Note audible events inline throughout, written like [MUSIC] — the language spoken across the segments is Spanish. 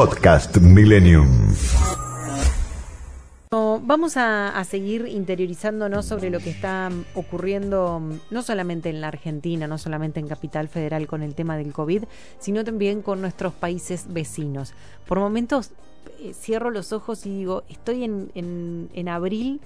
Podcast Millennium. Vamos a, seguir interiorizándonos sobre lo que está ocurriendo no solamente en la Argentina, no solamente en Capital Federal con el tema del COVID, sino también con nuestros países vecinos. Por momentos eh, cierro los ojos y digo, estoy en, en, en abril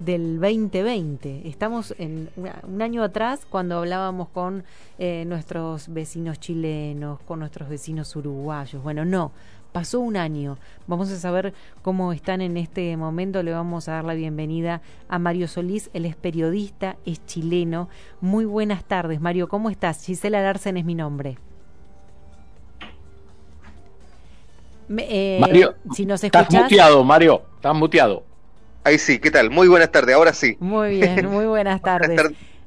del 2020. Estamos en un año atrás cuando hablábamos con eh, nuestros vecinos chilenos, con nuestros vecinos uruguayos. Bueno, no, pasó un año. Vamos a saber cómo están en este momento. Le vamos a dar la bienvenida a Mario Solís. Él es periodista, es chileno. Muy buenas tardes, Mario. ¿Cómo estás? Gisela Larsen es mi nombre. Eh, Mario, si nos escuchas... Estás muteado, Mario. Estás muteado. Ahí sí, ¿qué tal? Muy buenas tardes, ahora sí. Muy bien, muy buenas [LAUGHS] tardes.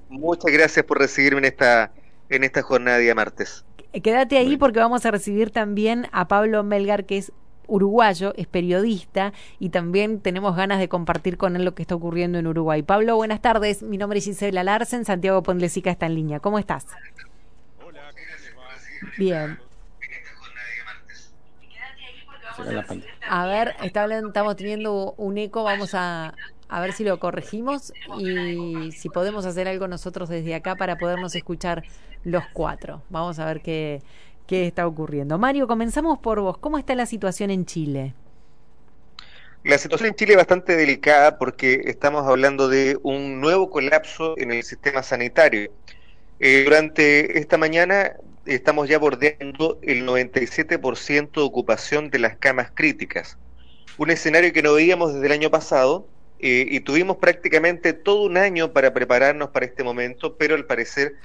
Muchas gracias por recibirme en esta, en esta jornada de día martes. Quédate ahí porque vamos a recibir también a Pablo Melgar, que es uruguayo, es periodista y también tenemos ganas de compartir con él lo que está ocurriendo en Uruguay. Pablo, buenas tardes. Mi nombre es Gisela Larsen, Santiago Pondlesica está en línea. ¿Cómo estás? Hola, Bien. A ver, está estamos teniendo un eco, vamos a, a ver si lo corregimos y si podemos hacer algo nosotros desde acá para podernos escuchar los cuatro. Vamos a ver qué, qué está ocurriendo. Mario, comenzamos por vos. ¿Cómo está la situación en Chile? La situación en Chile es bastante delicada porque estamos hablando de un nuevo colapso en el sistema sanitario. Eh, durante esta mañana estamos ya bordeando el 97% de ocupación de las camas críticas. Un escenario que no veíamos desde el año pasado eh, y tuvimos prácticamente todo un año para prepararnos para este momento, pero al parecer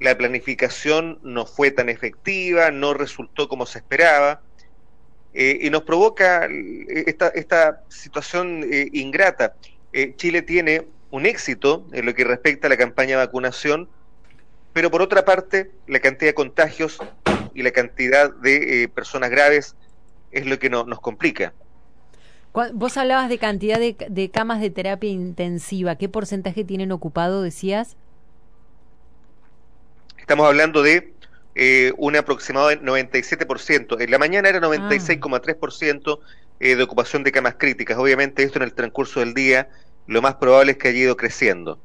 la planificación no fue tan efectiva, no resultó como se esperaba, eh, y nos provoca eh, esta, esta situación eh, ingrata. Chile tiene un éxito en lo que respecta a la campaña de vacunación, pero por otra parte, la cantidad de contagios y la cantidad de personas graves es lo que no, nos complica. Vos hablabas de cantidad de, de camas de terapia intensiva. ¿Qué porcentaje tienen ocupado, decías? Estamos hablando de eh, un aproximado de 97%. En la mañana era 96,3% eh, de ocupación de camas críticas. Obviamente esto en el transcurso del día lo más probable es que haya ido creciendo.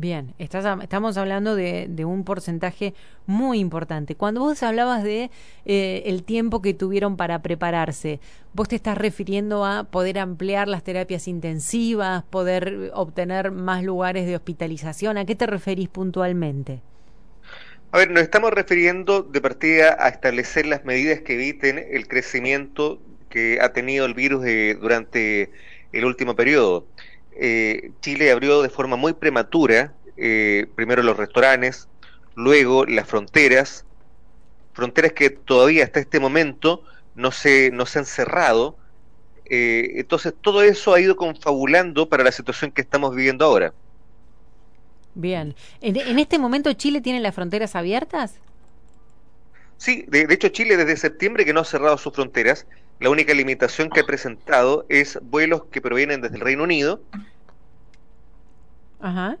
Bien, estamos hablando de, un porcentaje muy importante. Cuando vos hablabas de eh, el tiempo que tuvieron para prepararse, vos te estás refiriendo a poder ampliar las terapias intensivas, poder obtener más lugares de hospitalización. ¿A qué te referís puntualmente? A ver, nos estamos refiriendo de partida a establecer las medidas que eviten el crecimiento que ha tenido el virus durante el último periodo. Eh, Chile abrió de forma muy prematura, eh, primero los restaurantes, luego las fronteras, fronteras que todavía hasta este momento no se, no se han cerrado. Eh, entonces todo eso ha ido confabulando para la situación que estamos viviendo ahora. Bien. ¿En, este momento Chile tiene las fronteras abiertas? Sí, de, hecho Chile desde septiembre que no ha cerrado sus fronteras. La única limitación que ha presentado es vuelos que provienen desde el Reino Unido. Ajá.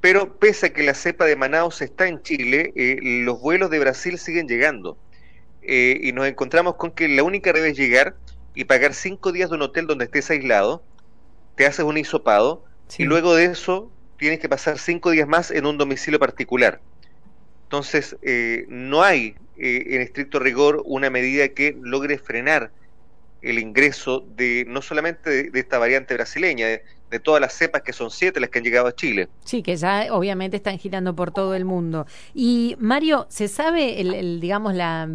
Pero pese a que la cepa de Manaus está en Chile, eh, los vuelos de Brasil siguen llegando. Eh, y nos encontramos con que la única red es llegar y pagar cinco días de un hotel donde estés aislado, te haces un hisopado, y luego de eso tienes que pasar cinco días más en un domicilio particular. Entonces, eh, no hay eh, en estricto rigor una medida que logre frenar el ingreso de no solamente de, esta variante brasileña, de, todas las cepas que son siete las que han llegado a Chile. Sí, que ya obviamente están girando por todo el mundo. Y Mario, ¿se sabe el, digamos la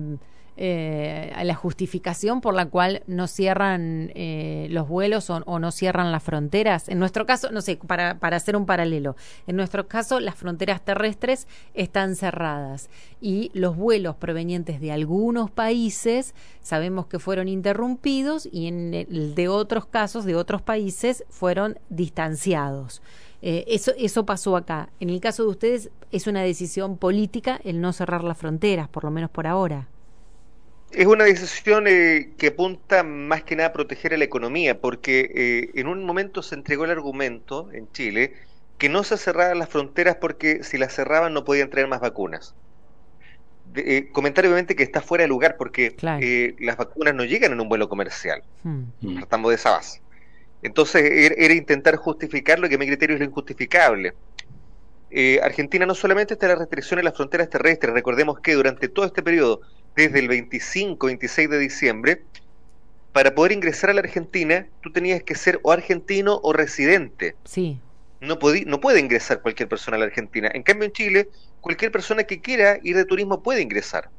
eh, la justificación por la cual no cierran eh, los vuelos o, no cierran las fronteras. En nuestro caso, no sé, para, para hacer un paralelo, en nuestro caso las fronteras terrestres están cerradas y los vuelos provenientes de algunos países sabemos que fueron interrumpidos y en el de otros casos, de otros países, fueron distanciados. Eh, eso, eso pasó acá. En el caso de ustedes, es una decisión política el no cerrar las fronteras, por lo menos por ahora. Es una decisión eh, que apunta más que nada a proteger a la economía, porque eh, en un momento se entregó el argumento en Chile que no se cerraran las fronteras porque si las cerraban no podían traer más vacunas. Eh, comentario obviamente que está fuera de lugar porque las vacunas no llegan en un vuelo comercial. Hmm. Partamos de esa base. Entonces er, era, intentar justificarlo, que a mi criterio es lo injustificable. Argentina no solamente está la restricción en las fronteras terrestres, recordemos que durante todo este periodo desde el 25-26 de diciembre, para poder ingresar a la Argentina, tú tenías que ser o argentino o residente. Sí. No, no puede ingresar cualquier persona a la Argentina. En cambio, en Chile, cualquier persona que quiera ir de turismo puede ingresar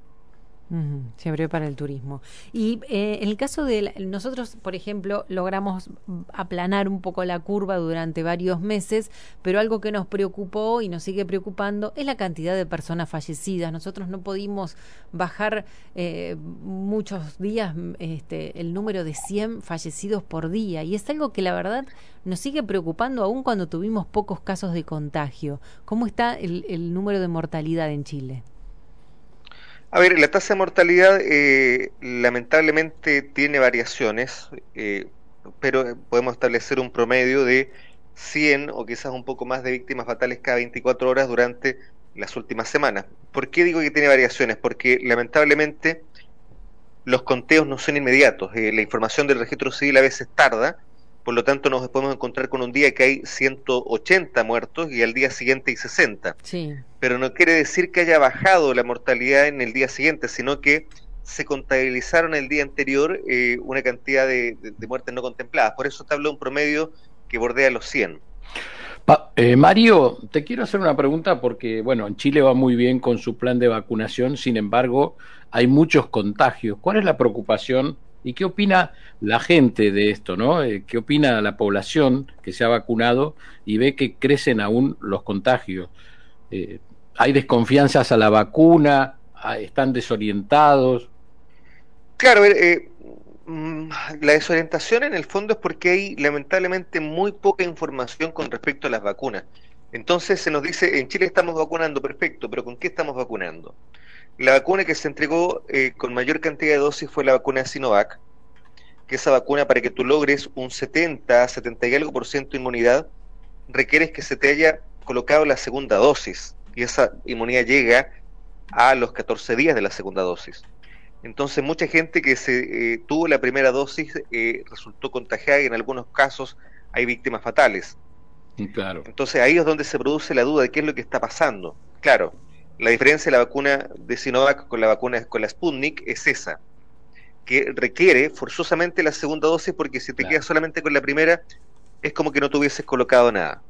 se abrió para el turismo. Y eh, en el caso de nosotros, por ejemplo, logramos aplanar un poco la curva durante varios meses, pero algo que nos preocupó y nos sigue preocupando es la cantidad de personas fallecidas. Nosotros no pudimos bajar eh, muchos días este, el número de 100 fallecidos por día y es algo que la verdad nos sigue preocupando aún cuando tuvimos pocos casos de contagio. ¿Cómo está el número de mortalidad en Chile? A ver, la tasa de mortalidad eh, lamentablemente tiene variaciones, eh, pero podemos establecer un promedio de 100 o quizás un poco más de víctimas fatales cada 24 horas durante las últimas semanas. ¿Por qué digo que tiene variaciones? Porque lamentablemente los conteos no son inmediatos. Eh, la información del registro civil a veces tarda por lo tanto nos podemos encontrar con un día que hay 180 muertos y al día siguiente hay 60. Sí. Pero no quiere decir que haya bajado la mortalidad en el día siguiente, sino que se contabilizaron el día anterior eh, una cantidad de, muertes no contempladas. Por eso te hablo de un promedio que bordea los 100. Eh, Mario, te quiero hacer una pregunta porque, bueno, en Chile va muy bien con su plan de vacunación, sin embargo, hay muchos contagios. ¿Cuál es la preocupación ¿Y qué opina la gente de esto? ¿no? Eh, ¿Qué opina la población que se ha vacunado y ve que crecen aún los contagios? Eh, ¿Hay desconfianzas a la vacuna? Ah, ¿Están desorientados? Claro, eh, mm, la desorientación en el fondo es porque hay lamentablemente muy poca información con respecto a las vacunas. Entonces se nos dice, en Chile estamos vacunando, perfecto, pero ¿con qué estamos vacunando? La vacuna que se entregó eh, con mayor cantidad de dosis fue la vacuna Sinovac, que esa vacuna para que tú logres un 70, 70 y algo por ciento de inmunidad, requieres que se te haya colocado la segunda dosis y esa inmunidad llega a los 14 días de la segunda dosis. Entonces mucha gente que se eh, tuvo la primera dosis eh, resultó contagiada y en algunos casos hay víctimas fatales. Claro. Entonces ahí es donde se produce la duda de qué es lo que está pasando. Claro, la diferencia de la vacuna de Sinovac con la vacuna con la Sputnik es esa, que requiere forzosamente la segunda dosis porque si te quedas solamente con la primera es como que no tuvieses colocado nada.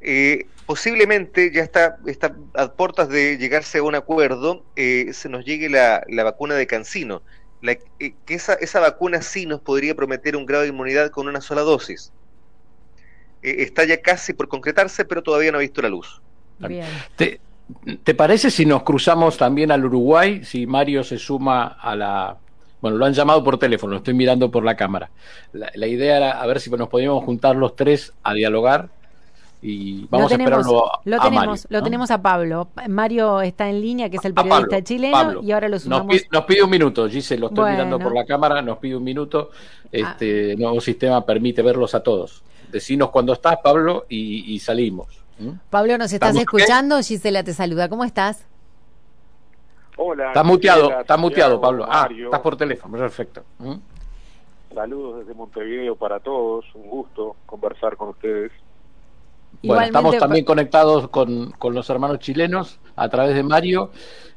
Eh, posiblemente ya está, está a puertas de llegarse a un acuerdo, eh, se nos llegue la, vacuna de Cancino, la, eh, que esa, esa vacuna sí nos podría prometer un grado de inmunidad con una sola dosis. está ya casi por concretarse, pero todavía no ha visto la luz. Bien. ¿Te parece si nos cruzamos también al Uruguay? Si Mario se suma a la... Bueno, lo han llamado por teléfono, lo estoy mirando por la cámara. La, idea era a ver si nos podíamos juntar los tres a dialogar y vamos a esperarlo lo a tenemos, Lo tenemos a Pablo. Mario está en línea, que es el periodista chileno, y ahora lo sumamos. Nos pide, un minuto, Giselle, lo estoy mirando por la cámara, nos pide un minuto. Este ah. nuevo sistema permite verlos a todos. Decinos cuando estás, Pablo, y salimos. ¿Mm? Pablo, ¿nos estás escuchando? Gisela te saluda. ¿Cómo estás? Hola. Está muteado, está muteado, Pablo. Ah, estás por teléfono, perfecto. ¿Mm? Saludos desde Montevideo para todos. Un gusto conversar con ustedes. Bueno, estamos también conectados con, con los hermanos chilenos a través de Mario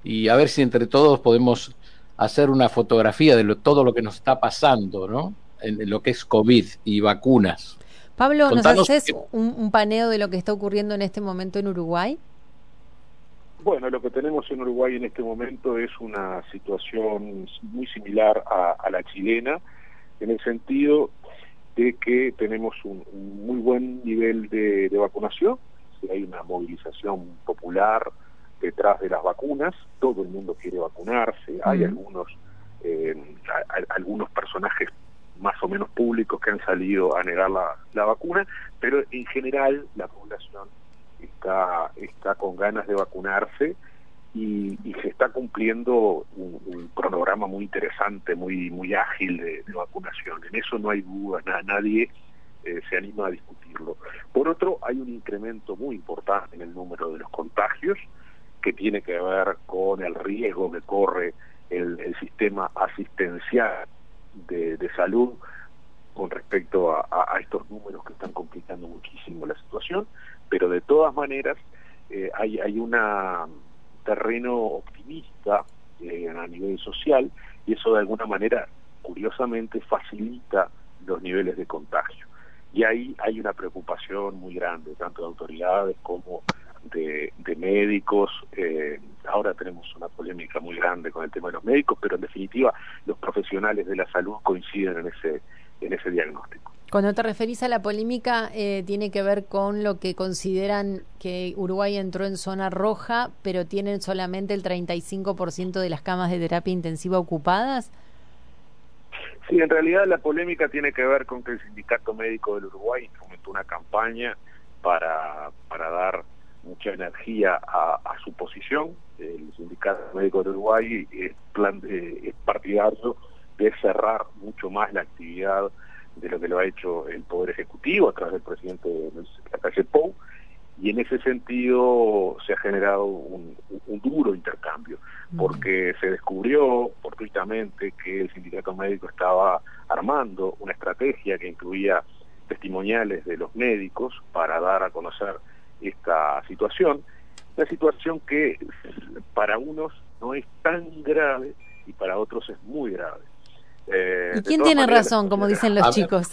y a ver si entre todos podemos hacer una fotografía de todo lo que nos está pasando, ¿no? en lo que es COVID y vacunas. Pablo, ¿nos haces un, paneo de lo que está ocurriendo en este momento en Uruguay? Bueno, lo que tenemos en Uruguay en este momento es una situación muy similar a, la chilena, en el sentido de que tenemos un, muy buen nivel de, vacunación, hay una movilización popular detrás de las vacunas, todo el mundo quiere vacunarse, hay algunos eh, algunos personajes más o menos públicos que han salido a negar la, la vacuna, pero en general la población está, está con ganas de vacunarse y, se está cumpliendo un, cronograma muy interesante, muy, muy ágil de, vacunación. En eso no hay duda, nadie eh, se anima a discutirlo. Por otro, hay un incremento muy importante en el número de los contagios que tiene que ver con el riesgo que corre el, sistema asistencial de, salud con respecto a, estos números que están complicando muchísimo la situación, pero de todas maneras eh, hay, hay un terreno optimista eh, a nivel social y eso de alguna manera, curiosamente, facilita los niveles de contagio. Y ahí hay una preocupación muy grande, tanto de autoridades como de, médicos. Eh, ahora tenemos una polémica muy grande con el tema de los médicos, pero en definitiva los profesionales de la salud coinciden en ese, en ese diagnóstico. Cuando te referís a la polémica, eh, tiene que ver con lo que consideran que Uruguay entró en zona roja, pero tienen solamente el 35% de las camas de terapia intensiva ocupadas. Sí, en realidad la polémica tiene que ver con que el Sindicato Médico del Uruguay comenzó una campaña para, para dar mucha energía a, su posición. El Sindicato Médico de Uruguay es, plan es partidario de cerrar mucho más la actividad de lo que lo ha hecho el Poder Ejecutivo a través del presidente de la calle Pou, y en ese sentido se ha generado un, duro intercambio, porque se descubrió fortuitamente que el sindicato médico estaba armando una estrategia que incluía testimoniales de los médicos para dar a conocer esta situación, una situación que para unos no es tan grave y para otros es muy grave. Eh, ¿Y quién tiene razón, como dicen los chicos?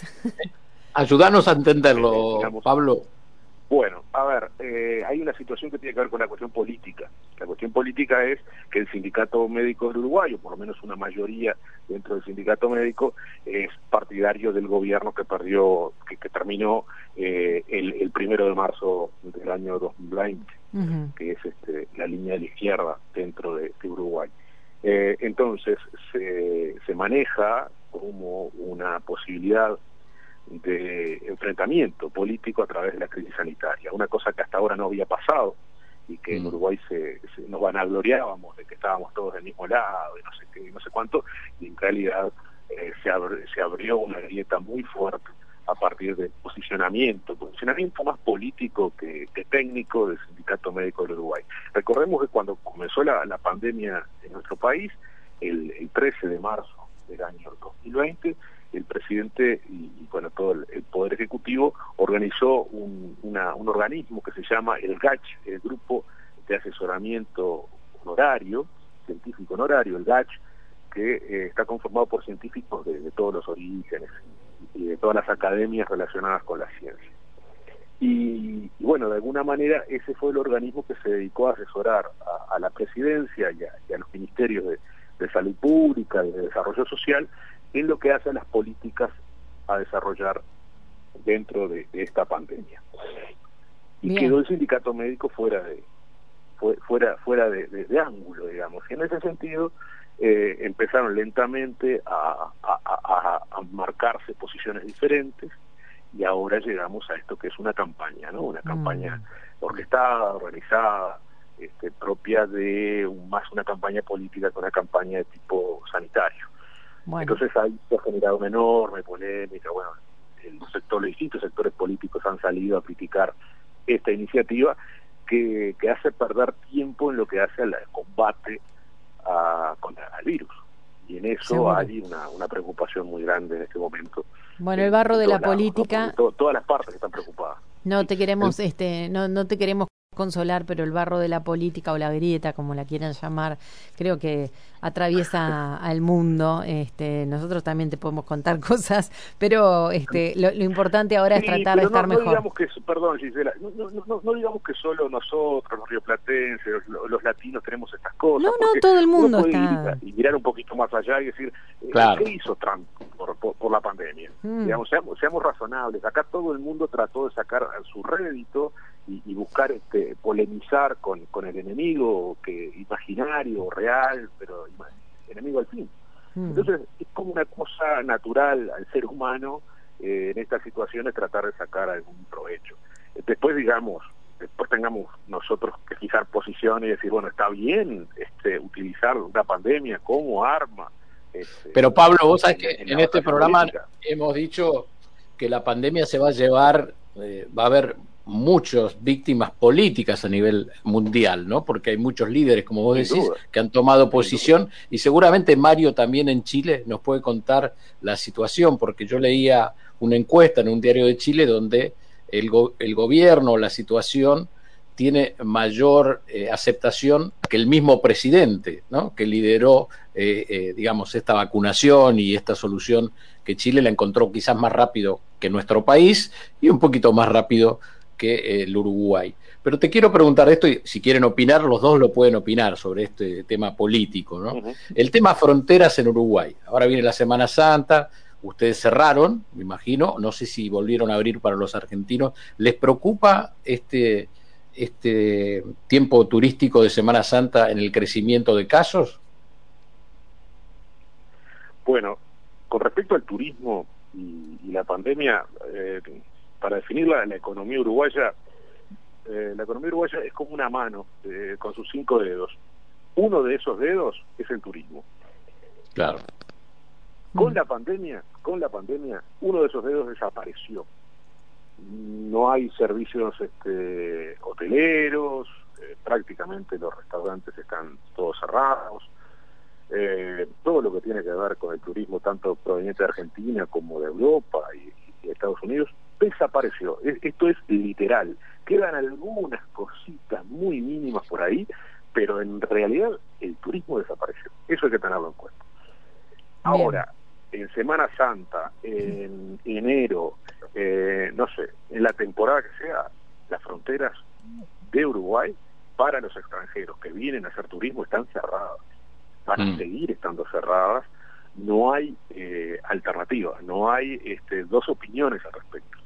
Ayúdanos a entenderlo, Pablo. Bueno, a ver, eh, hay una situación que tiene que ver con la cuestión política. La cuestión política es que el sindicato médico del Uruguay, o por lo menos una mayoría dentro del sindicato médico, es partidario del gobierno que perdió, que, terminó eh, el, primero de marzo del año 2020, que es este, la línea de la izquierda dentro de, Uruguay. Eh, entonces, se, se maneja como una posibilidad de enfrentamiento político a través de la crisis sanitaria, una cosa que hasta ahora no había pasado y que en mm. Uruguay se, nos vanagloriábamos de que estábamos todos del mismo lado y no sé qué, no sé cuánto, y en realidad eh, se, se abrió una grieta muy fuerte a partir del posicionamiento, posicionamiento más político que, técnico del Sindicato Médico del Uruguay. Recordemos que cuando comenzó la, pandemia en nuestro país, el, el 13 de marzo del año 2020, el presidente y, bueno todo el, poder ejecutivo organizó un, un organismo que se llama el GACH, el Grupo de Asesoramiento Honorario, científico honorario, el GACH, que eh, está conformado por científicos de, todos los orígenes y de todas las academias relacionadas con la ciencia. Y, bueno, de alguna manera ese fue el organismo que se dedicó a asesorar a, la presidencia y a, los ministerios de, de salud pública de desarrollo social en lo que hace a las políticas a desarrollar dentro de, esta pandemia. Y quedó el sindicato médico fuera de fuera fuera de, ángulo, digamos. Y en ese sentido eh, empezaron lentamente a, marcarse posiciones diferentes y ahora llegamos a esto que es una campaña, ¿no? Una campaña mm. orquestada, organizada, este, propia de más una campaña política que una campaña de tipo sanitario. Entonces ahí se ha generado una enorme polémica, bueno, el sector, los distintos sectores políticos han salido a criticar esta iniciativa que, que hace perder tiempo en lo que hace al combate a, contra el virus. Y en eso hay una, una preocupación muy grande en este momento. Bueno, el barro de la política... todas las partes están preocupadas. No te queremos, este, no, no te queremos consolar, pero el barro de la política o la grieta, como la quieran llamar, creo que atraviesa [LAUGHS] al mundo. Este, nosotros también te podemos contar [LAUGHS] cosas, pero este, lo, importante ahora es tratar de estar mejor. Digamos que, perdón, Gisela, no, digamos que solo nosotros, los rioplatenses, los, los latinos tenemos estas cosas. No, no, todo el mundo está. Y mirar un poquito más allá y decir, eh, ¿qué hizo Trump por, la pandemia? Mm. Digamos, seamos, seamos razonables. Acá todo el mundo trató de sacar su rédito y, buscar este, polemizar con, con el enemigo que imaginario, real, pero enemigo al fin. Hmm. Entonces es como una cosa natural al ser humano eh, en estas situaciones tratar de sacar algún provecho. Después digamos, después tengamos nosotros que fijar posiciones y decir, bueno, está bien este, utilizar una pandemia como arma. Este, pero Pablo, vos sabés que en, este programa hemos dicho que la pandemia se va a llevar, eh, va a haber muchas víctimas políticas a nivel mundial, ¿no? Porque hay muchos líderes, como vos decís, que han tomado posición y seguramente Mario también en Chile nos puede contar la situación, porque yo leía una encuesta en un diario de Chile donde el, el gobierno, la situación tiene mayor eh, aceptación que el mismo presidente, ¿no? que lideró, eh, eh, digamos, esta vacunación y esta solución que Chile la encontró quizás más rápido que nuestro país y un poquito más rápido que el Uruguay. Pero te quiero preguntar esto, y si quieren opinar, los dos lo pueden opinar sobre este tema político, ¿no? El tema fronteras en Uruguay. Ahora viene la Semana Santa, ustedes cerraron, me imagino, no sé si volvieron a abrir para los argentinos. ¿Les preocupa este, este tiempo turístico de Semana Santa en el crecimiento de casos? Bueno, con respecto al turismo y, la pandemia, eh, para definirla, la economía uruguaya, eh, la economía uruguaya es como una mano eh, con sus cinco dedos. Uno de esos dedos es el turismo. Claro. Con mm. la pandemia, con la pandemia, uno de esos dedos desapareció. No hay servicios este, hoteleros, eh, prácticamente los restaurantes están todos cerrados. todo lo que tiene que ver con el turismo, tanto proveniente de Argentina como de Europa y, y de Estados Unidos, desapareció. Esto es literal. Quedan algunas cositas muy mínimas por ahí, pero en realidad el turismo desapareció. Eso hay que tenerlo en cuenta. Ahora, en Semana Santa, en enero, eh, no sé, en la temporada que sea, las fronteras de Uruguay para los extranjeros que vienen a hacer turismo están cerradas. Van a mm. seguir estando cerradas. No hay eh, alternativa, no hay este, dos opiniones al respecto.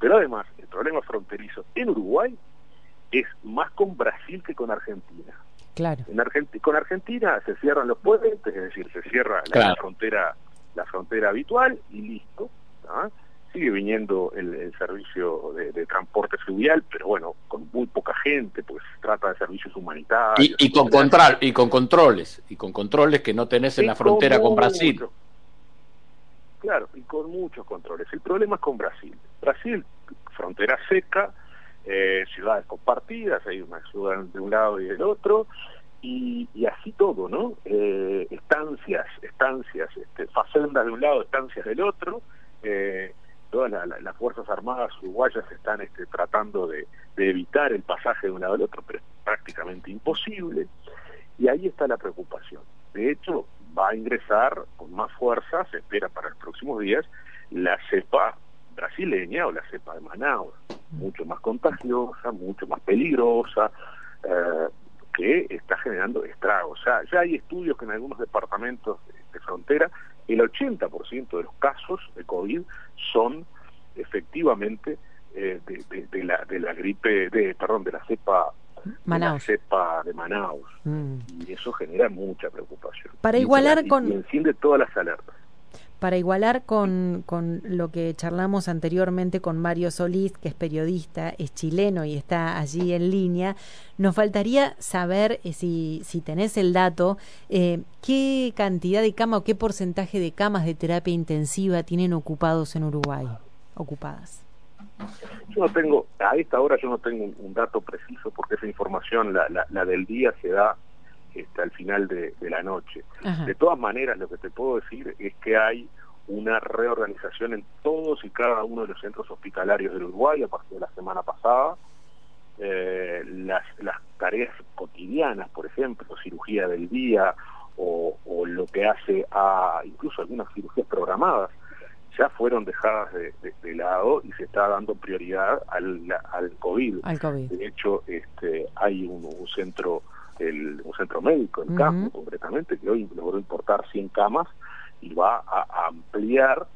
Pero además, el problema fronterizo en Uruguay es más con Brasil que con Argentina. Claro. En con Argentina se cierran los puentes, es decir, se cierra la, frontera la frontera habitual y listo. Sigue viniendo el, servicio de, transporte fluvial, pero bueno, con muy poca gente, pues se trata de servicios humanitarios. Y, con, control, y con controles, y con controles que no tenés en la frontera con Brasil. Con muchos controles. El problema es con Brasil. Brasil, frontera seca, eh, ciudades compartidas, hay una ciudad de un lado y del otro, y, así todo, ¿no? Eh, estancias, estancias, este, facendas de un lado, estancias del otro. Eh, todas las Fuerzas Armadas uruguayas están este, tratando de, de evitar el pasaje de un lado al otro, pero es prácticamente imposible. Y ahí está la preocupación. De hecho, va a ingresar con más fuerza, se espera para los próximos días, la cepa brasileña o la cepa de Manaus, mucho más contagiosa, mucho más peligrosa, eh, que está generando estragos. Ya hay estudios que en algunos departamentos de, frontera el 80% de los casos de COVID son efectivamente eh, de, la, de la gripe, de perdón, de la cepa Manaus. cepa de Manaus. Mm. Y eso genera mucha preocupación. Para igualar con... Y enciende todas las alertas. Para igualar con, con lo que charlamos anteriormente con Mario Solís, que es periodista, es chileno y está allí en línea, nos faltaría saber, eh, si, si tenés el dato, eh, qué cantidad de camas o qué porcentaje de camas de terapia intensiva tienen ocupados en Uruguay, ocupadas. Yo no tengo, a esta hora yo no tengo un, dato preciso porque esa información, la, la, del día, se da este, al final de, la noche. De todas maneras, lo que te puedo decir es que hay una reorganización en todos y cada uno de los centros hospitalarios del Uruguay a partir de la semana pasada. eh, las, las tareas cotidianas, por ejemplo, cirugía del día o, lo que hace a incluso algunas cirugías programadas, ya fueron dejadas de, lado y se está dando prioridad al, al, COVID. De hecho, este, hay un, centro el, un centro médico en campo, concretamente, que hoy logró importar 100 camas y va a, ampliar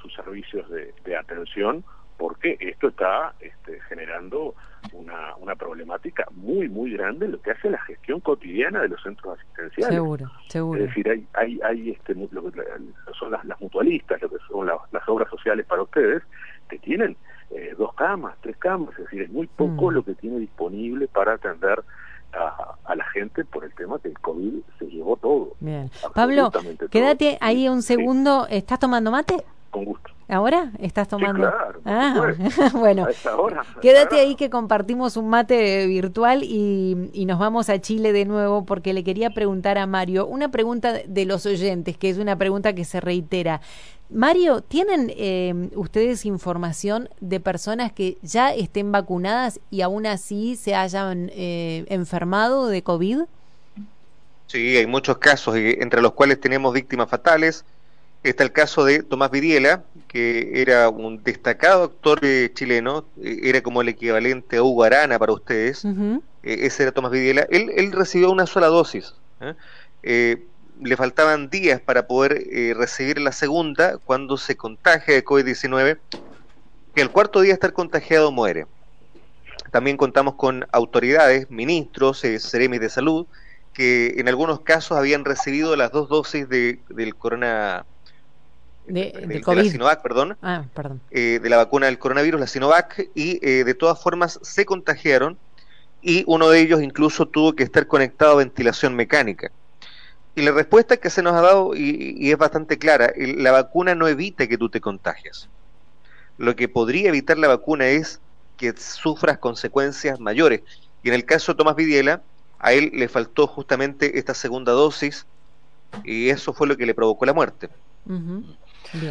sus servicios de, de atención porque esto está este, generando una, una problemática muy, muy grande en lo que hace la gestión cotidiana de los centros asistenciales. Seguro, seguro. Es decir, hay, hay, hay este, lo que son las, mutualistas, lo que son las obras sociales para ustedes, que tienen eh, dos camas, tres camas, es decir, es muy poco mm. lo que tiene disponible para atender a, a, la gente por el tema que el COVID se llevó todo. Bien. Pablo, quédate ahí un segundo. ¿Estás tomando mate? ¿Ahora estás tomando? claro, ah, [LAUGHS] bueno, quédate ahí que compartimos un mate virtual y, y, nos vamos a Chile de nuevo porque le quería preguntar a Mario una pregunta de los oyentes, que es una pregunta que se reitera. Mario, ¿tienen eh, ustedes información de personas que ya estén vacunadas y aún así se hayan eh, enfermado de COVID? Sí, hay muchos casos, entre los cuales tenemos víctimas fatales, Está el caso de Tomás Vidiela, que era un destacado actor eh, chileno, eh, era como el equivalente a Hugo Arana para ustedes. Eh, ese era Tomás Vidiela. Él, recibió una sola dosis. le faltaban días para poder recibir la segunda cuando se contagia de COVID-19. Que el cuarto día de estar contagiado muere. También contamos con autoridades, ministros, seremis de salud, que en algunos casos habían recibido las dos dosis de, del corona de, la Sinovac, perdón, ah, perdón. Eh, de la vacuna del coronavirus, la Sinovac, y eh, de todas formas se contagiaron y uno de ellos incluso tuvo que estar conectado a ventilación mecánica. Y la respuesta que se nos ha dado, y, es bastante clara, la vacuna no evita que tú te contagies. Lo que podría evitar la vacuna es que sufras consecuencias mayores. Y en el caso de Tomás Vidiela, a él le faltó justamente esta segunda dosis y eso fue lo que le provocó la muerte.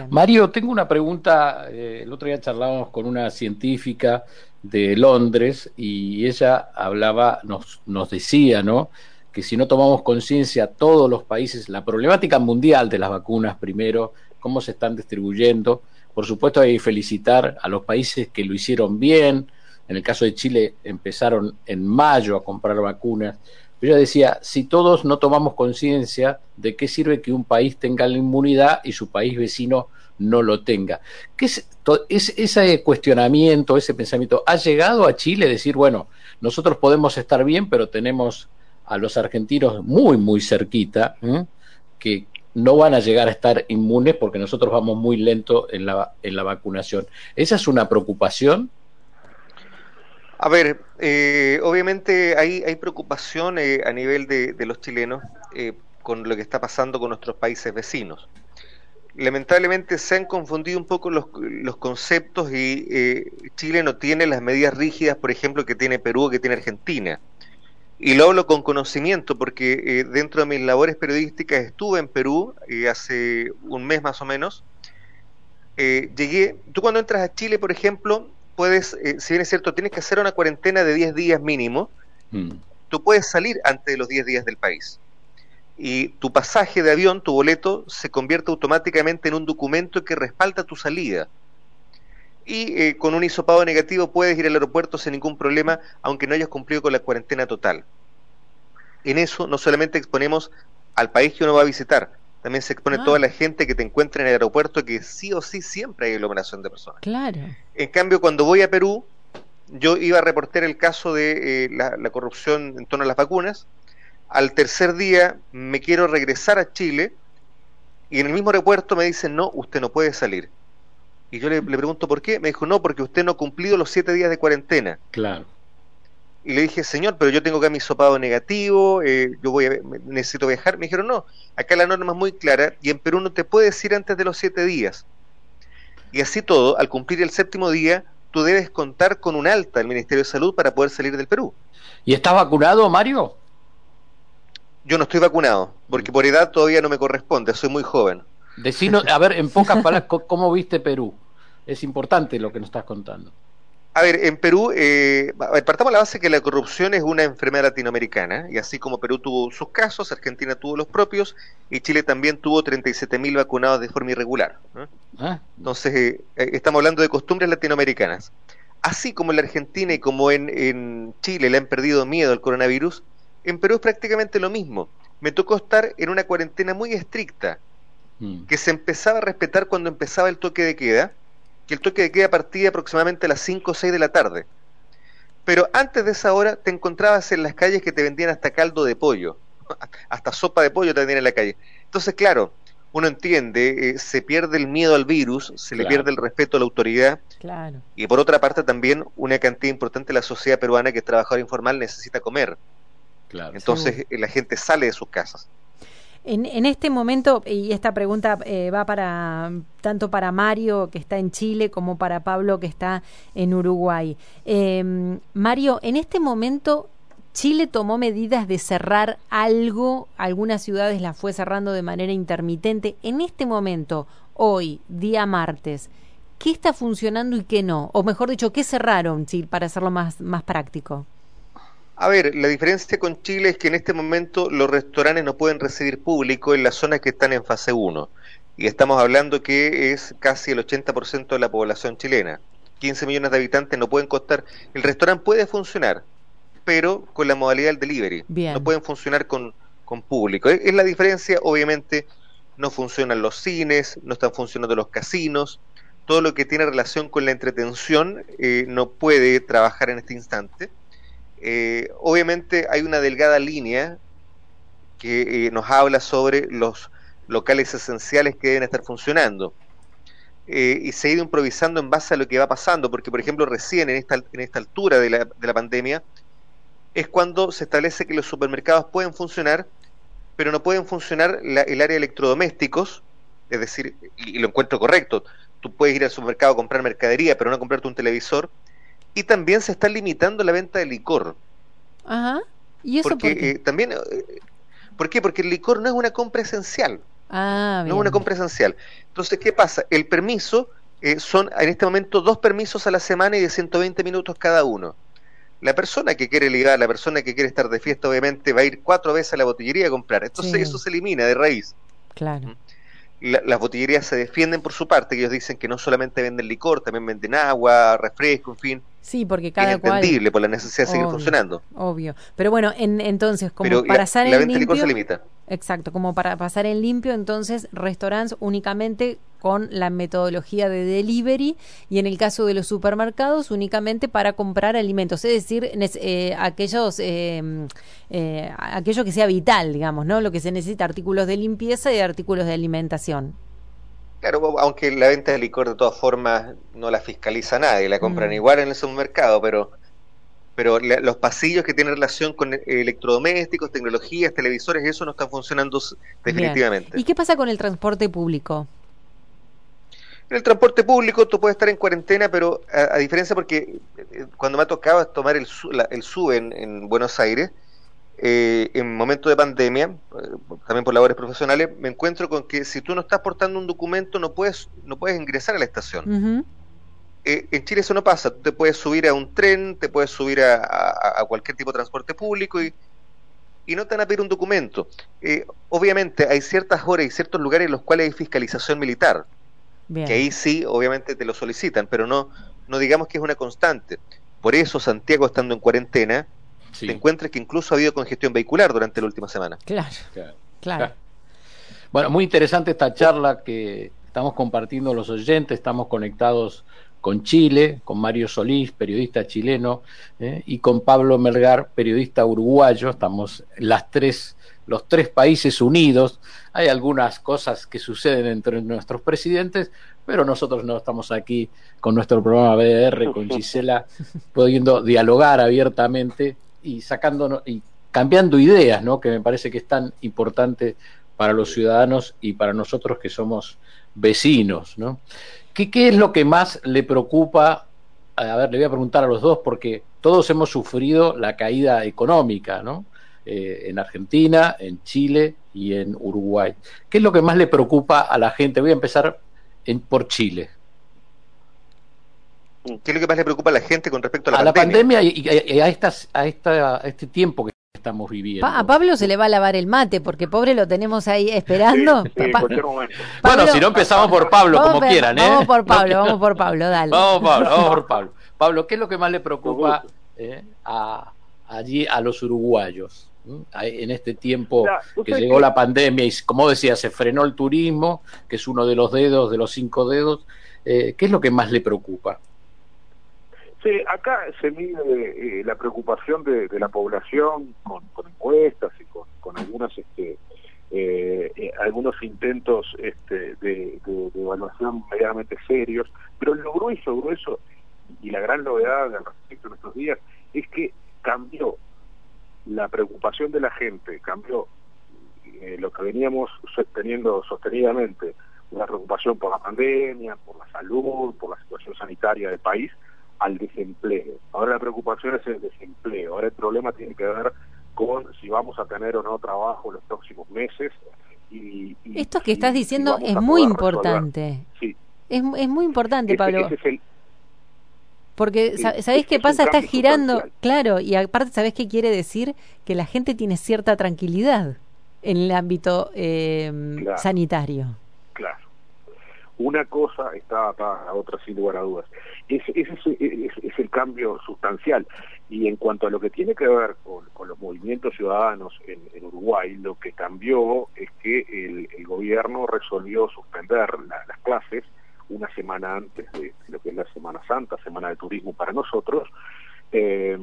Mario, tengo una pregunta. Eh, el otro día charlábamos con una científica de Londres y ella hablaba, nos, nos decía, ¿no? Que si no tomamos conciencia todos los países, la problemática mundial de las vacunas primero, cómo se están distribuyendo. Por supuesto hay que felicitar a los países que lo hicieron bien. En el caso de Chile empezaron en mayo a comprar vacunas yo decía, si todos no tomamos conciencia de qué sirve que un país tenga la inmunidad y su país vecino no lo tenga. ¿Qué es, ese cuestionamiento, ese pensamiento, ha llegado a Chile decir, bueno, nosotros podemos estar bien, pero tenemos a los argentinos muy, muy cerquita, que no van a llegar a estar inmunes porque nosotros vamos muy lento en la, en la vacunación. ¿Esa es una preocupación? A ver, eh, obviamente hay, hay preocupación eh, a nivel de, los chilenos eh, con lo que está pasando con nuestros países vecinos. Lamentablemente se han confundido un poco los, los conceptos y Chile no tiene las medidas rígidas, por ejemplo, que tiene Perú o que tiene Argentina. Y lo hablo con conocimiento porque dentro de mis labores periodísticas estuve en Perú hace un mes más o menos. llegué, tú cuando entras a Chile, por ejemplo, puedes, eh, si bien es cierto, tienes que hacer una cuarentena de 10 días mínimo, mm. tú puedes salir antes de los 10 días del país. Y tu pasaje de avión, tu boleto, se convierte automáticamente en un documento que respalda tu salida. Y eh, con un hisopado negativo puedes ir al aeropuerto sin ningún problema, aunque no hayas cumplido con la cuarentena total. En eso no solamente exponemos al país que uno va a visitar, también se expone toda la gente que te encuentra en el aeropuerto, que sí o sí siempre hay aglomeración de personas. Claro. En cambio, cuando voy a Perú, yo iba a reportar el caso de eh, la, corrupción en torno a las vacunas. Al tercer día me quiero regresar a Chile y en el mismo aeropuerto me dicen, no, usted no puede salir. Y yo le, le pregunto por qué. Me dijo, no, porque usted no ha cumplido los siete días de cuarentena. Claro y le dije, señor, pero yo tengo acá mi sopado negativo, eh, yo voy a, necesito viajar. Me dijeron, no, acá la norma es muy clara y en Perú no te puedes ir antes de los siete días. Y así todo, al cumplir el séptimo día, tú debes contar con un alta del Ministerio de Salud para poder salir del Perú. ¿Y estás vacunado, Mario? Yo no estoy vacunado, porque por edad todavía no me corresponde, soy muy joven. Decinos, a ver, en pocas palabras, [LAUGHS] ¿cómo viste Perú? Es importante lo que nos estás contando. A ver, en Perú, eh, partamos la base que la corrupción es una enfermedad latinoamericana, y así como Perú tuvo sus casos, Argentina tuvo los propios, y Chile también tuvo 37.000 vacunados de forma irregular. Ah. Entonces, eh, eh, estamos hablando de costumbres latinoamericanas. Así como en la Argentina y como en, Chile le han perdido miedo al coronavirus, en Perú es prácticamente lo mismo. Me tocó estar en una cuarentena muy estricta, mm. que se empezaba a respetar cuando empezaba el toque de queda, que el toque de queda partía aproximadamente a las 5 o 6 de la tarde. Pero antes de esa hora te encontrabas en las calles que te vendían hasta caldo de pollo, [LAUGHS] hasta sopa de pollo te vendían en la calle. Entonces, claro, uno entiende, eh, se pierde el miedo al virus, se le pierde el respeto a la autoridad. Claro. Y por otra parte también una cantidad importante de la sociedad peruana que es trabajador informal necesita comer. Claro. Entonces la gente sale de sus casas. En, este momento, y esta pregunta eh, va para tanto para Mario, que está en Chile, como para Pablo, que está en Uruguay. Em, Mario, en este momento, Chile tomó medidas de cerrar algo, algunas ciudades las fue cerrando de manera intermitente. En este momento, hoy, día martes, ¿qué está funcionando y qué no? O mejor dicho, ¿qué cerraron, Chile, para hacerlo más, más práctico? A ver, la diferencia con Chile es que en este momento los restaurantes no pueden recibir público en las zonas que están en fase 1. Y estamos hablando que es casi el 80% de la población chilena. 15 millones de habitantes no pueden costar. El restaurante puede funcionar, pero con la modalidad del delivery. No pueden funcionar con, con público. Es, la diferencia, obviamente, no funcionan los cines, no están funcionando los casinos. Todo lo que tiene relación con la entretención eh, no puede trabajar en este instante eh, obviamente hay una delgada línea que eh, nos habla sobre los locales esenciales que deben estar funcionando. Eh, y se ha ido improvisando en base a lo que va pasando, porque por ejemplo recién en esta, en esta altura de la, de la pandemia es cuando se establece que los supermercados pueden funcionar, pero no pueden funcionar el área de electrodomésticos, es decir, y, lo encuentro correcto, tú puedes ir al supermercado a comprar mercadería, pero no comprarte un televisor, y también se está limitando la venta de licor. Ajá. ¿Y eso porque por qué? Eh, también, eh, ¿por qué? Porque el licor no es una compra esencial. Ah, No es una compra esencial. Entonces, ¿qué pasa? El permiso eh, son en este momento dos permisos a la semana y de 120 minutos cada uno. La persona que quiere ligar, la persona que quiere estar de fiesta, obviamente va a ir cuatro veces a la botillería a comprar. Entonces, eso se elimina de raíz. Claro. ¿Mm? las botillerías se defienden por su parte, que ellos dicen que no solamente venden licor, también venden agua, refresco, en fin. Sí, porque cada es entendible por la necesidad de seguir funcionando. Obvio. Pero bueno, en, entonces, como para pasar en limpio... se limita. Exacto, como para pasar en limpio, entonces, restaurantes únicamente con la metodología de delivery y en el caso de los supermercados únicamente para comprar alimentos, es decir, eh, aquellos, eh, eh, aquello que sea vital, digamos, ¿no? Lo que se necesita, artículos de limpieza y artículos de alimentación. Claro, aunque la venta de licor de todas formas no la fiscaliza nadie, la compran mm. igual en el supermercado, pero pero los pasillos que tienen relación con electrodomésticos, tecnologías, televisores, eso no está funcionando definitivamente. ¿Y qué pasa con el transporte público? En el transporte público tú puedes estar en cuarentena, pero a, diferencia porque eh, cuando me ha tocado tomar el, el SUBE en Buenos Aires, eh, en momentos de pandemia, eh, también por labores profesionales, me encuentro con que si tú no estás portando un documento no puedes no puedes ingresar a la estación. Eh, en Chile eso no pasa, tú te puedes subir a un tren, te puedes subir a, cualquier tipo de transporte público y, y no te van a pedir un documento. obviamente hay ciertas horas y ciertos lugares en los cuales hay fiscalización militar, que ahí sí, obviamente te lo solicitan, pero no, no digamos que es una constante. Por eso Santiago, estando en cuarentena, te encuentras que incluso ha habido congestión vehicular durante la última semana. Claro, claro. [LAUGHS] Bueno, muy interesante esta charla que estamos compartiendo los oyentes, estamos conectados con Chile, con Mario Solís, periodista chileno, ¿eh? y con Pablo Melgar, periodista uruguayo. Estamos las tres, los tres países unidos. Hay algunas cosas que suceden entre nuestros presidentes, pero nosotros no estamos aquí con nuestro programa BDR, con [LAUGHS] Gisela, pudiendo dialogar abiertamente y sacando y cambiando ideas, ¿no? Que me parece que es tan importante para los ciudadanos y para nosotros que somos vecinos, ¿no? ¿Qué, es lo que más le preocupa? A ver, le voy a preguntar a los dos porque todos hemos sufrido la caída económica, ¿no? Eh, en Argentina, en Chile y en Uruguay. ¿Qué es lo que más le preocupa a la gente? Voy a empezar en, por Chile. ¿Qué es lo que más le preocupa a la gente con respecto a la a pandemia? la pandemia y, a, estas, a, esta, a este tiempo que estamos viviendo. a Pablo se le va a lavar el mate porque pobre lo tenemos ahí esperando. Sí, sí, en cualquier momento. bueno, si no empezamos por Pablo, como quieran, ¿eh? Vamos por Pablo, vamos por Pablo, dale. Vamos, Pablo, vamos por Pablo. Pablo, ¿qué es lo que más le preocupa eh, a, allí a los uruguayos? en este tiempo que llegó la pandemia y como decía se frenó el turismo que es uno de los dedos de los cinco dedos eh, qué es lo que más le preocupa Sí, acá se mide eh, la preocupación de, la población con, encuestas y con, con este, eh, eh, algunos intentos este, de, evaluación medianamente serios, pero lo grueso, grueso y la gran novedad al respecto de estos días es que cambió la preocupación de la gente, cambió lo que veníamos sosteniendo sostenidamente, una preocupación por la pandemia, por la salud, por la situación sanitaria del país, al desempleo. Ahora la preocupación es el desempleo. Ahora el problema tiene que ver con si vamos a tener o no trabajo en los próximos meses. Y, Esto que estás diciendo es muy importante. Sí. Es, es, muy importante, Pablo. Porque, ¿sabés qué pasa? Estás girando, claro, y aparte, ¿sabés qué quiere decir? Que la gente tiene cierta tranquilidad en el ámbito eh, sanitario. Una cosa está atada a otra sin lugar a dudas. Ese, es, el cambio sustancial. Y en cuanto a lo que tiene que ver con, los movimientos ciudadanos en, Uruguay, lo que cambió es que el, gobierno resolvió suspender las clases una semana antes de lo que es la Semana Santa, Semana de Turismo para nosotros, eh,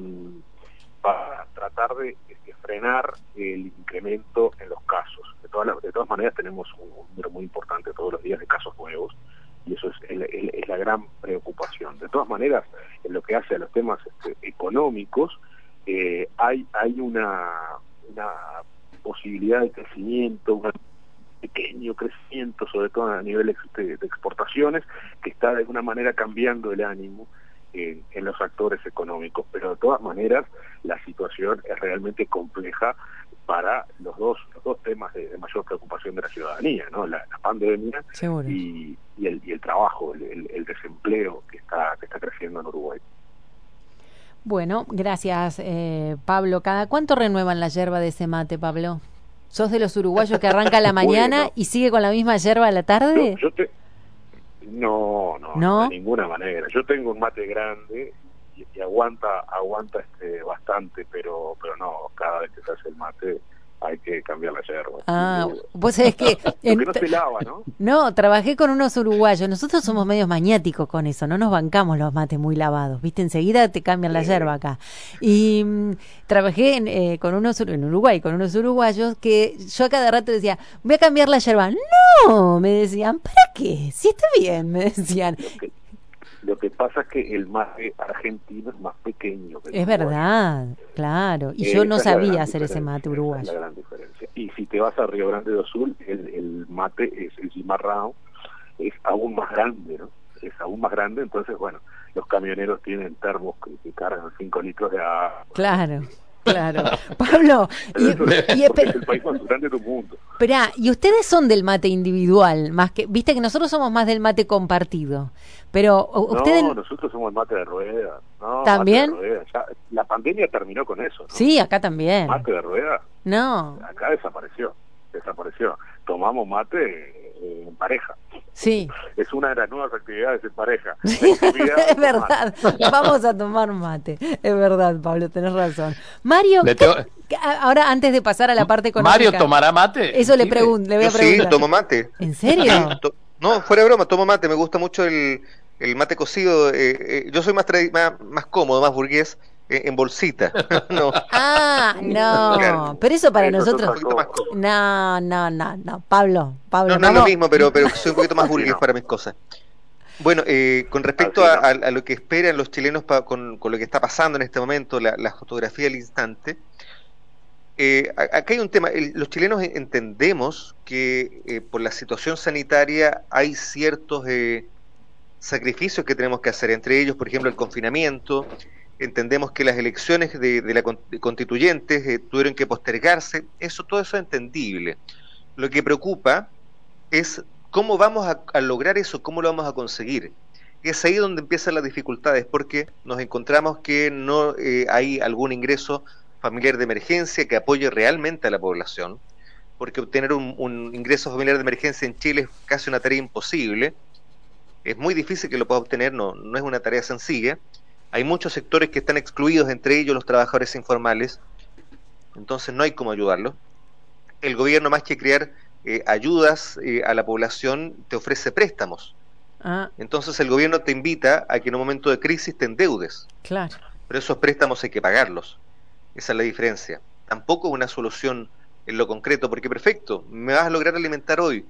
para tratar de, frenar el incremento en los casos. De todas, maneras tenemos un, número muy importante todos los días de casos nuevos y eso es, la gran preocupación. De todas maneras, en lo que hace a los temas este, económicos, eh, hay, una, posibilidad de crecimiento, un pequeño crecimiento, sobre todo a nivel de, de exportaciones, que está de alguna manera cambiando el ánimo en, los actores económicos, pero de todas maneras la situación es realmente compleja para los dos los dos temas de, mayor preocupación de la ciudadanía, ¿no? La, pandemia y, el, y el trabajo, el, desempleo que está que está creciendo en Uruguay. Bueno, gracias eh, Pablo. ¿Cada cuánto renuevan la yerba de ese mate, Pablo? ¿Sos de los uruguayos que arranca la [LAUGHS] mañana y sigue con la misma yerba a la tarde? yo te, no, no, de ninguna manera. Yo tengo un mate grande y, aguanta aguanta este bastante, pero pero no, cada vez que se hace el mate hay que cambiar la yerba. Ah, vos sabés que... [LAUGHS] no se lava, ¿no? [LAUGHS] No, trabajé con unos uruguayos. Nosotros somos medios maniáticos con eso. No nos bancamos los mates muy lavados. ¿Viste? Enseguida te cambian la yerba acá. Y mm, trabajé en, eh, con unos, en Uruguay con unos uruguayos que yo a cada rato decía, voy a cambiar la yerba. No, me decían, ¿para qué? Si está bien, [LAUGHS] me decían. Lo que pasa es que el mate argentino es más pequeño. es verdad, claro. Y yo no sabía hacer ese mate uruguayo. Es la gran diferencia. Y si te vas a Río Grande do Sul, el, el mate es el cimarrao, es aún más grande, ¿no? Es aún más grande, entonces, bueno, los camioneros tienen termos que, que cargan 5 litros de agua. Claro. Claro. Pablo, y, es el país más grande del mundo. Espera, y ustedes son del mate individual, más que, viste que nosotros somos más del mate compartido, pero ustedes... No, nosotros somos el mate de rueda. ¿También? la pandemia terminó con eso. Sí, acá también. Mate de rueda. No. Acá desapareció, desapareció. Tomamos mate eh, en pareja. Sí. Es una de las nuevas actividades en pareja. [LAUGHS] es verdad. Vamos a tomar mate. Es verdad, Pablo, tenés razón. Mario, ahora antes de pasar a la parte económica. ¿Mario tomará mate? Eso le, pregunto, le voy a preguntar. Sí, tomo mate. ¿En serio? no, fuera de broma, tomo mate. Me gusta mucho el, el mate cocido. Eh, eh, yo soy más, más, más cómodo, más burgués en bolsita. [LAUGHS] no. Ah, no. Pero eso para nosotros. No, no, no, no. Pablo, Pablo. No, no es lo mismo, pero, pero soy un poquito más burgués para mis cosas. Bueno, eh, con respecto a, lo que esperan los chilenos con, con, lo que está pasando en este momento, la, fotografía del instante, eh, acá hay un tema. los chilenos entendemos que eh, por la situación sanitaria hay ciertos eh, sacrificios que tenemos que hacer, entre ellos, por ejemplo, el confinamiento, entendemos que las elecciones de, la constituyentes eh, tuvieron que postergarse, eso todo eso es entendible. Lo que preocupa es cómo vamos a, lograr eso, cómo lo vamos a conseguir. es ahí donde empiezan las dificultades, porque nos encontramos que no eh, hay algún ingreso familiar de emergencia que apoye realmente a la población, porque obtener un, ingreso familiar de emergencia en Chile es casi una tarea imposible, es muy difícil que lo pueda obtener, no, no es una tarea sencilla, hay muchos sectores que están excluidos, entre ellos los trabajadores informales, entonces no hay cómo ayudarlos. El gobierno, más que crear eh, ayudas eh, a la población, te ofrece préstamos. Ah. Entonces el gobierno te invita a que en un momento de crisis te endeudes. Claro. Pero esos préstamos hay que pagarlos. Esa es la diferencia. Tampoco una solución en lo concreto, porque perfecto, me vas a lograr alimentar hoy,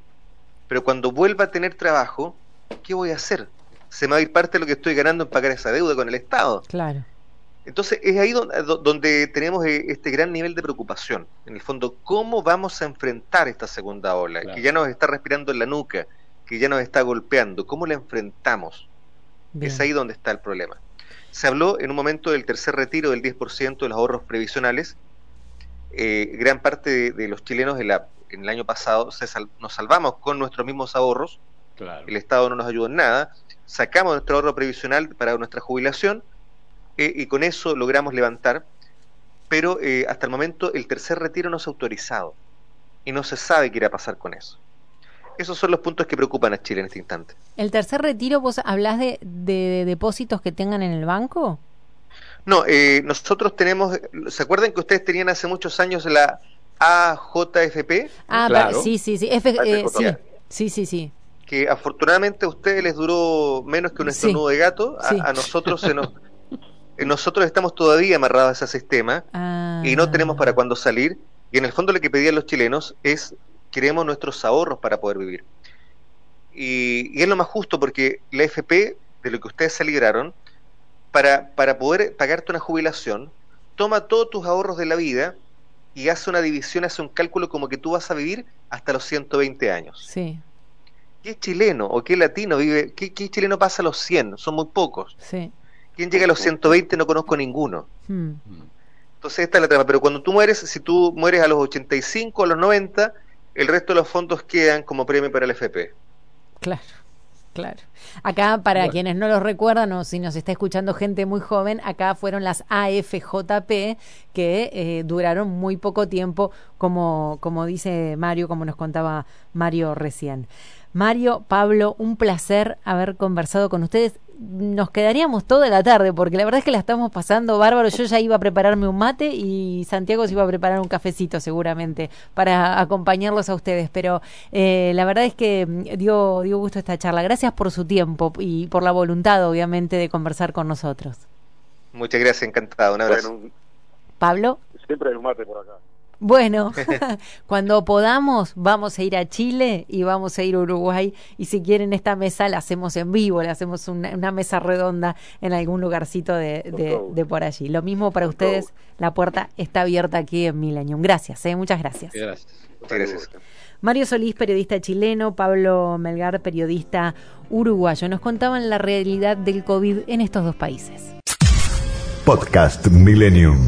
pero cuando vuelva a tener trabajo, ¿qué voy a hacer? Se me va a ir parte de lo que estoy ganando en pagar esa deuda con el Estado. Claro. Entonces es ahí donde, tenemos eh, este gran nivel de preocupación. En el fondo, ¿cómo vamos a enfrentar esta segunda ola? Que ya nos está respirando en la nuca, que ya nos está golpeando. ¿Cómo la enfrentamos? Es ahí donde está el problema. Se habló en un momento del tercer retiro del 10% de los ahorros previsionales. Eh, gran parte de, los chilenos en, el año pasado nos salvamos con nuestros mismos ahorros. El Estado no nos ayudó en nada. Sacamos nuestro ahorro previsional para nuestra jubilación eh, y con eso logramos levantar. Pero eh, hasta el momento el tercer retiro no se ha autorizado y no se sabe qué irá a pasar con eso. Esos son los puntos que preocupan a Chile en este instante. ¿El tercer retiro vos hablas de, depósitos que tengan en el banco? No, eh, nosotros tenemos, ¿se acuerdan que ustedes tenían hace muchos años la AJFP? Ah, claro. sí, sí, sí, eh, sí, sí, sí, Que afortunadamente a ustedes les duró menos que un estornudo de gato, a, nosotros se nos... [LAUGHS] nosotros estamos todavía amarrados a ese sistema y no tenemos para cuándo salir. Y en el fondo lo que pedían los chilenos es queremos nuestros ahorros para poder vivir. Y, es lo más justo porque la FP, de lo que ustedes se libraron, para, para poder pagarte una jubilación, toma todos tus ahorros de la vida y hace una división, hace un cálculo como que tú vas a vivir hasta los 120 años. Sí. ¿Qué chileno o qué latino vive? ¿Qué, chileno pasa a los 100? Son muy pocos. Sí. ¿Quién llega a los 120? No conozco ninguno. Hmm. Entonces esta es la trama. Pero cuando tú mueres, si tú mueres a los 85, a los 90, el resto de los fondos quedan como premio para el FP. Claro. Claro. Acá, para quienes no lo recuerdan o si nos está escuchando gente muy joven, acá fueron las AFJP que eh, duraron muy poco tiempo, como, como dice Mario, como nos contaba Mario recién. Mario, Pablo, un placer haber conversado con ustedes. Nos quedaríamos toda la tarde porque la verdad es que la estamos pasando bárbaro. Yo ya iba a prepararme un mate y Santiago se iba a preparar un cafecito seguramente para acompañarlos a ustedes. Pero eh, la verdad es que mm, dio, dio gusto esta charla. Gracias por su tiempo y por la voluntad, obviamente, de conversar con nosotros. Muchas gracias, encantado. Un abrazo. Pablo. Siempre hay un mate por acá. Bueno, [LAUGHS] [LAUGHS] cuando podamos vamos a ir a Chile y vamos a ir a Uruguay y si quieren esta mesa la hacemos en vivo, le hacemos una, mesa redonda en algún lugarcito de, de, por allí. Lo mismo para ustedes, la puerta está abierta aquí en Millennium. Gracias, ¿eh? muchas gracias. Gracias. Mario Solís, periodista chileno, Pablo Melgar, periodista uruguayo, nos contaban la realidad del COVID en estos dos países. Podcast Millennium.